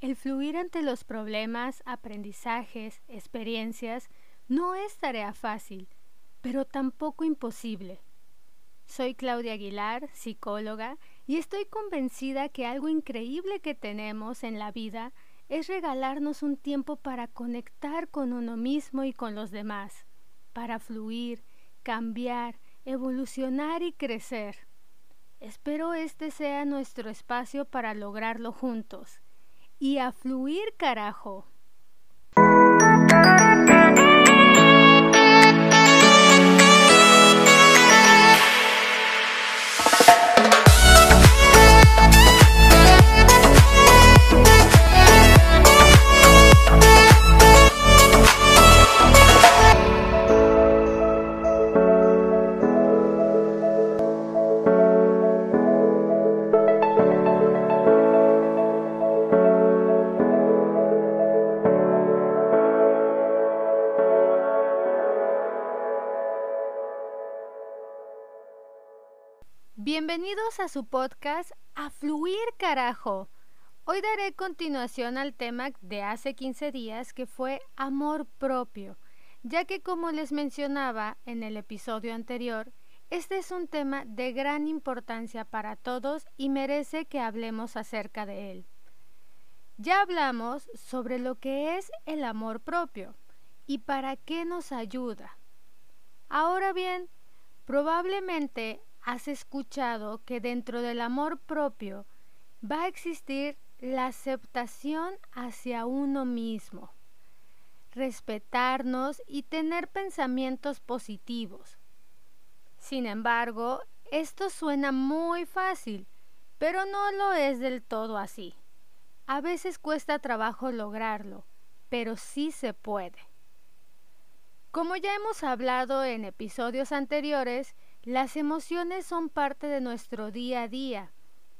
El fluir ante los problemas, aprendizajes, experiencias, no es tarea fácil, pero tampoco imposible. Soy Claudia Aguilar, psicóloga, y estoy convencida que algo increíble que tenemos en la vida es regalarnos un tiempo para conectar con uno mismo y con los demás, para fluir, cambiar, evolucionar y crecer. Espero este sea nuestro espacio para lograrlo juntos. Y a fluir, carajo. Bienvenidos a su podcast A Fluir Carajo. Hoy daré continuación al tema de hace 15 días que fue amor propio, ya que como les mencionaba en el episodio anterior, este es un tema de gran importancia para todos y merece que hablemos acerca de él. Ya hablamos sobre lo que es el amor propio y para qué nos ayuda. Ahora bien, probablemente has escuchado que dentro del amor propio va a existir la aceptación hacia uno mismo, respetarnos y tener pensamientos positivos. Sin embargo, esto suena muy fácil, pero no lo es del todo así. A veces cuesta trabajo lograrlo, pero sí se puede. Como ya hemos hablado en episodios anteriores, las emociones son parte de nuestro día a día,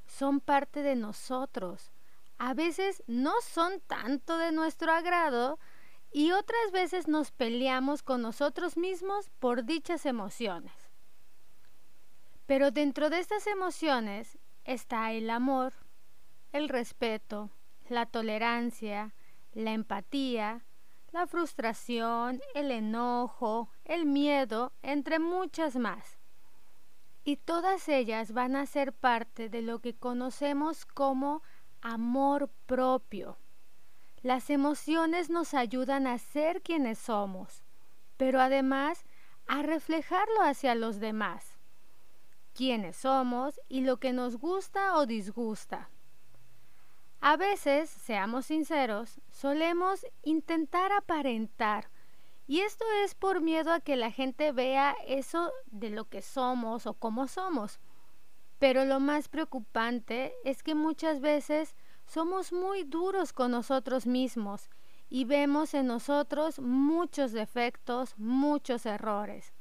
son parte de nosotros. A veces no son tanto de nuestro agrado y otras veces nos peleamos con nosotros mismos por dichas emociones. Pero dentro de estas emociones está el amor, el respeto, la tolerancia, la empatía, la frustración, el enojo, el miedo, entre muchas más y todas ellas van a ser parte de lo que conocemos como amor propio. Las emociones nos ayudan a ser quienes somos, pero además a reflejarlo hacia los demás, quiénes somos y lo que nos gusta o disgusta. A veces, seamos sinceros, solemos intentar aparentar y esto es por miedo a que la gente vea eso de lo que somos o cómo somos. Pero lo más preocupante es que muchas veces somos muy duros con nosotros mismos y vemos en nosotros muchos defectos, muchos errores.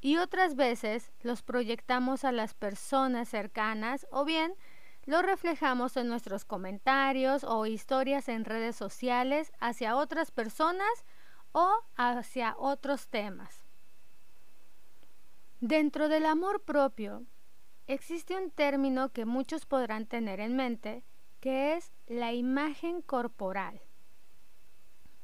Y otras veces los proyectamos a las personas cercanas o bien lo reflejamos en nuestros comentarios o historias en redes sociales hacia otras personas o hacia otros temas. Dentro del amor propio existe un término que muchos podrán tener en mente, que es la imagen corporal,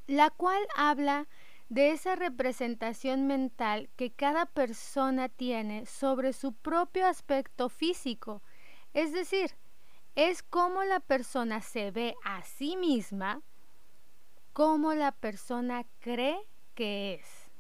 la cual habla de esa representación mental que cada persona tiene sobre su propio aspecto físico, es decir, es como la persona se ve a sí misma cómo la persona cree que es.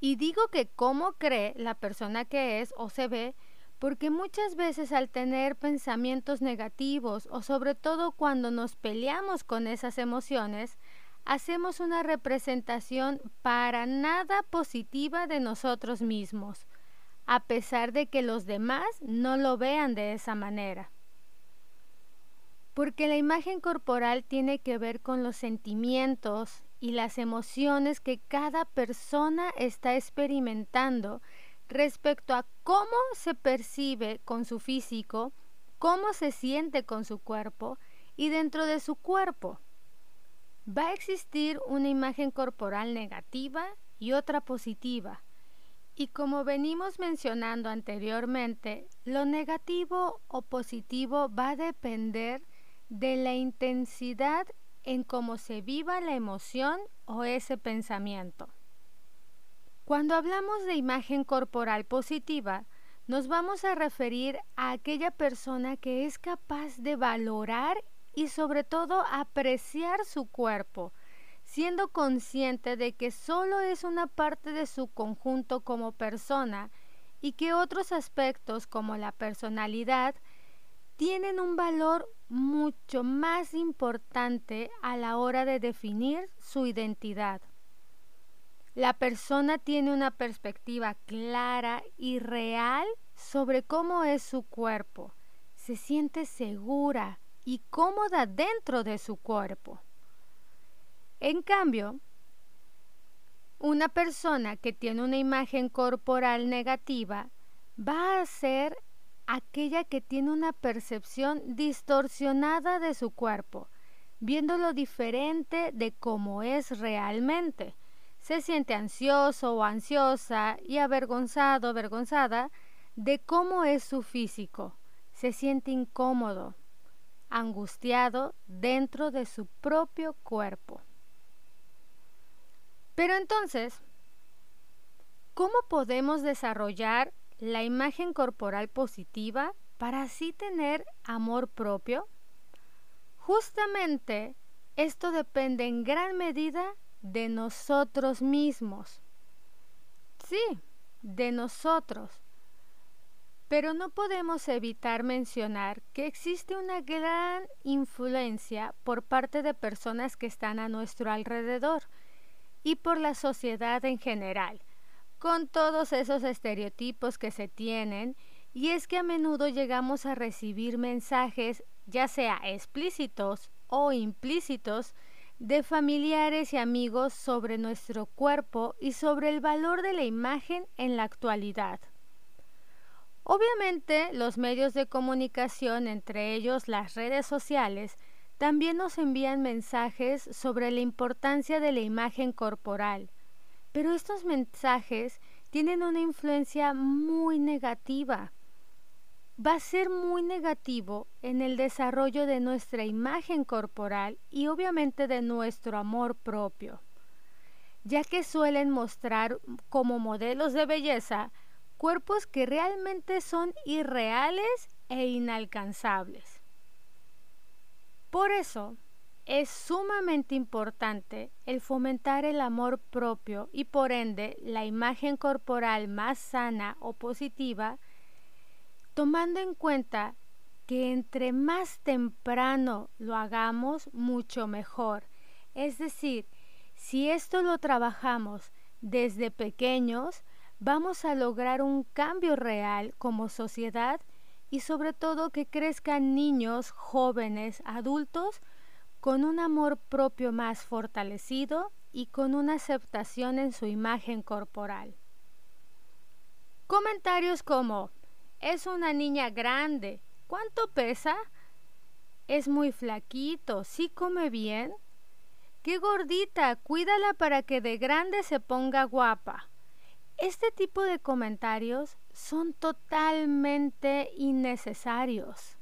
Y digo que cómo cree la persona que es o se ve, porque muchas veces al tener pensamientos negativos o sobre todo cuando nos peleamos con esas emociones, hacemos una representación para nada positiva de nosotros mismos, a pesar de que los demás no lo vean de esa manera porque la imagen corporal tiene que ver con los sentimientos y las emociones que cada persona está experimentando respecto a cómo se percibe con su físico, cómo se siente con su cuerpo y dentro de su cuerpo. Va a existir una imagen corporal negativa y otra positiva. Y como venimos mencionando anteriormente, lo negativo o positivo va a depender de la intensidad en cómo se viva la emoción o ese pensamiento. Cuando hablamos de imagen corporal positiva, nos vamos a referir a aquella persona que es capaz de valorar y sobre todo apreciar su cuerpo, siendo consciente de que solo es una parte de su conjunto como persona y que otros aspectos como la personalidad tienen un valor mucho más importante a la hora de definir su identidad. La persona tiene una perspectiva clara y real sobre cómo es su cuerpo. Se siente segura y cómoda dentro de su cuerpo. En cambio, una persona que tiene una imagen corporal negativa va a ser aquella que tiene una percepción distorsionada de su cuerpo, viéndolo diferente de cómo es realmente. Se siente ansioso o ansiosa y avergonzado o avergonzada de cómo es su físico. Se siente incómodo, angustiado dentro de su propio cuerpo. Pero entonces, ¿cómo podemos desarrollar la imagen corporal positiva para así tener amor propio? Justamente esto depende en gran medida de nosotros mismos. Sí, de nosotros. Pero no podemos evitar mencionar que existe una gran influencia por parte de personas que están a nuestro alrededor y por la sociedad en general, con todos esos estereotipos que se tienen, y es que a menudo llegamos a recibir mensajes, ya sea explícitos o implícitos, de familiares y amigos sobre nuestro cuerpo y sobre el valor de la imagen en la actualidad. Obviamente, los medios de comunicación, entre ellos las redes sociales, también nos envían mensajes sobre la importancia de la imagen corporal, pero estos mensajes tienen una influencia muy negativa. Va a ser muy negativo en el desarrollo de nuestra imagen corporal y obviamente de nuestro amor propio, ya que suelen mostrar como modelos de belleza cuerpos que realmente son irreales e inalcanzables. Por eso es sumamente importante el fomentar el amor propio y por ende la imagen corporal más sana o positiva, tomando en cuenta que entre más temprano lo hagamos, mucho mejor. Es decir, si esto lo trabajamos desde pequeños, vamos a lograr un cambio real como sociedad y sobre todo que crezcan niños, jóvenes, adultos con un amor propio más fortalecido y con una aceptación en su imagen corporal. Comentarios como es una niña grande, ¿cuánto pesa? Es muy flaquito, ¿sí come bien? Qué gordita, cuídala para que de grande se ponga guapa. Este tipo de comentarios son totalmente innecesarios.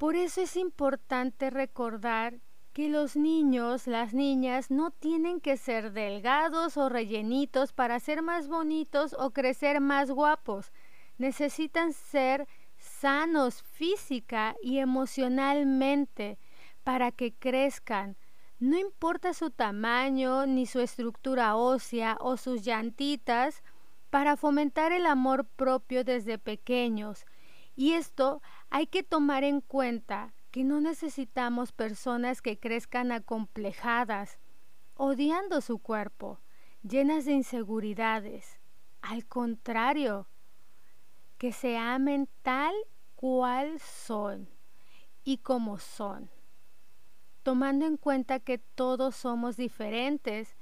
Por eso es importante recordar que los niños, las niñas, no tienen que ser delgados o rellenitos para ser más bonitos o crecer más guapos. Necesitan ser sanos física y emocionalmente para que crezcan. No importa su tamaño, ni su estructura ósea o sus llantitas, para fomentar el amor propio desde pequeños. Y esto hay que tomar en cuenta que no necesitamos personas que crezcan acomplejadas, odiando su cuerpo, llenas de inseguridades. Al contrario, que se amen tal cual son y como son, tomando en cuenta que todos somos diferentes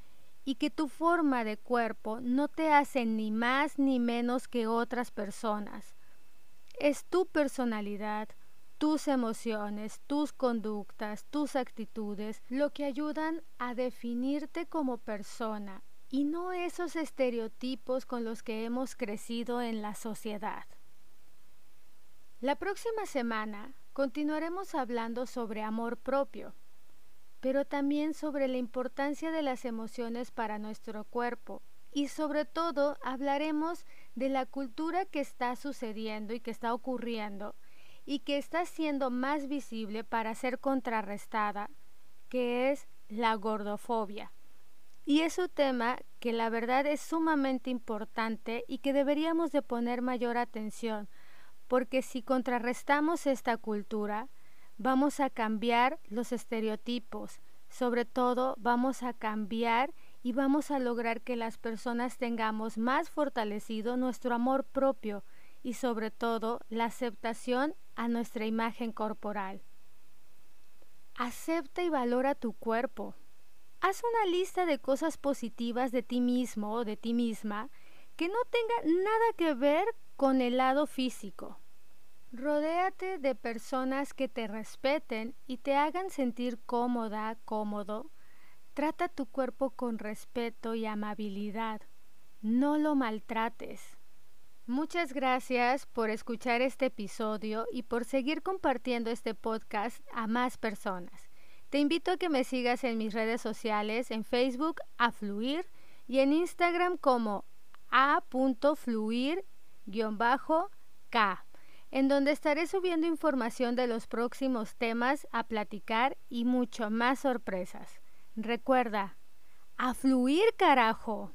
y que tu forma de cuerpo no te hace ni más ni menos que otras personas. Es tu personalidad, tus emociones, tus conductas, tus actitudes, lo que ayudan a definirte como persona y no esos estereotipos con los que hemos crecido en la sociedad. La próxima semana continuaremos hablando sobre amor propio, pero también sobre la importancia de las emociones para nuestro cuerpo y sobre todo hablaremos de la cultura que está sucediendo y que está ocurriendo y que está siendo más visible para ser contrarrestada, que es la gordofobia. Y es un tema que la verdad es sumamente importante y que deberíamos de poner mayor atención, porque si contrarrestamos esta cultura, vamos a cambiar los estereotipos, sobre todo vamos a cambiar y vamos a lograr que las personas tengamos más fortalecido nuestro amor propio y sobre todo la aceptación a nuestra imagen corporal. Acepta y valora tu cuerpo. Haz una lista de cosas positivas de ti mismo o de ti misma que no tenga nada que ver con el lado físico. Rodéate de personas que te respeten y te hagan sentir cómoda, cómodo, Trata tu cuerpo con respeto y amabilidad. No lo maltrates. Muchas gracias por escuchar este episodio y por seguir compartiendo este podcast a más personas. Te invito a que me sigas en mis redes sociales, en Facebook a Fluir y en Instagram como a.fluir-k, en donde estaré subiendo información de los próximos temas a platicar y mucho más sorpresas. Recuerda, a fluir carajo.